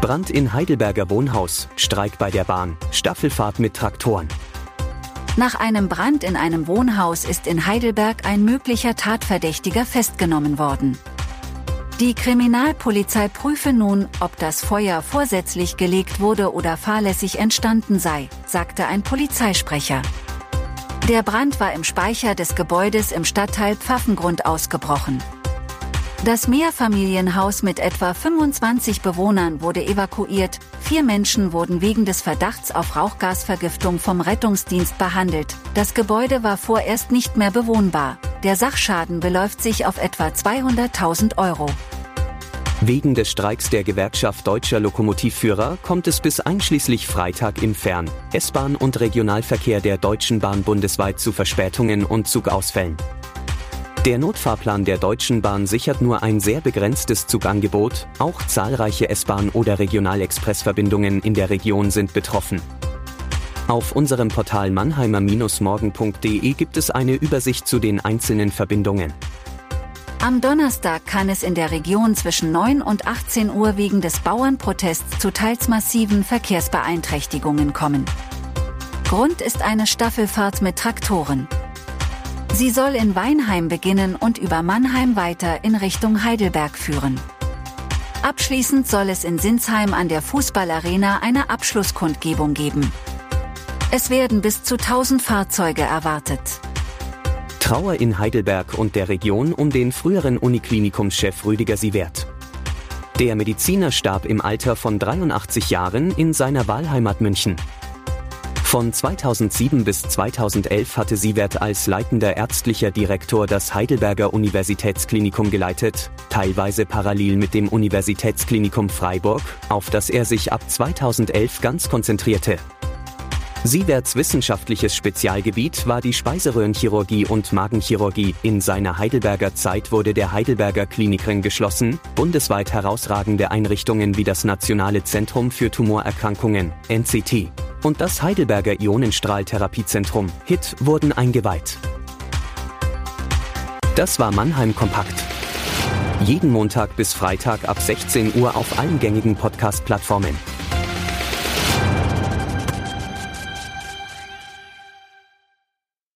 Brand in Heidelberger Wohnhaus, Streik bei der Bahn, Staffelfahrt mit Traktoren. Nach einem Brand in einem Wohnhaus ist in Heidelberg ein möglicher Tatverdächtiger festgenommen worden. Die Kriminalpolizei prüfe nun, ob das Feuer vorsätzlich gelegt wurde oder fahrlässig entstanden sei, sagte ein Polizeisprecher. Der Brand war im Speicher des Gebäudes im Stadtteil Pfaffengrund ausgebrochen. Das Mehrfamilienhaus mit etwa 25 Bewohnern wurde evakuiert, vier Menschen wurden wegen des Verdachts auf Rauchgasvergiftung vom Rettungsdienst behandelt. Das Gebäude war vorerst nicht mehr bewohnbar. Der Sachschaden beläuft sich auf etwa 200.000 Euro. Wegen des Streiks der Gewerkschaft deutscher Lokomotivführer kommt es bis einschließlich Freitag im Fern-, S-Bahn- und Regionalverkehr der Deutschen Bahn bundesweit zu Verspätungen und Zugausfällen. Der Notfahrplan der Deutschen Bahn sichert nur ein sehr begrenztes Zugangebot, auch zahlreiche S-Bahn- oder Regionalexpressverbindungen in der Region sind betroffen. Auf unserem Portal mannheimer-morgen.de gibt es eine Übersicht zu den einzelnen Verbindungen. Am Donnerstag kann es in der Region zwischen 9 und 18 Uhr wegen des Bauernprotests zu teils massiven Verkehrsbeeinträchtigungen kommen. Grund ist eine Staffelfahrt mit Traktoren. Sie soll in Weinheim beginnen und über Mannheim weiter in Richtung Heidelberg führen. Abschließend soll es in Sinsheim an der Fußballarena eine Abschlusskundgebung geben. Es werden bis zu 1000 Fahrzeuge erwartet. Trauer in Heidelberg und der Region um den früheren Uniklinikumschef Rüdiger Sievert. Der Mediziner starb im Alter von 83 Jahren in seiner Wahlheimat München. Von 2007 bis 2011 hatte Sievert als leitender ärztlicher Direktor das Heidelberger Universitätsklinikum geleitet, teilweise parallel mit dem Universitätsklinikum Freiburg, auf das er sich ab 2011 ganz konzentrierte. Sieverts wissenschaftliches Spezialgebiet war die Speiseröhrenchirurgie und Magenchirurgie. In seiner Heidelberger Zeit wurde der Heidelberger Klinikring geschlossen. Bundesweit herausragende Einrichtungen wie das Nationale Zentrum für Tumorerkrankungen, NCT, und das Heidelberger Ionenstrahltherapiezentrum, HIT, wurden eingeweiht. Das war Mannheim Kompakt. Jeden Montag bis Freitag ab 16 Uhr auf allen gängigen Podcast-Plattformen.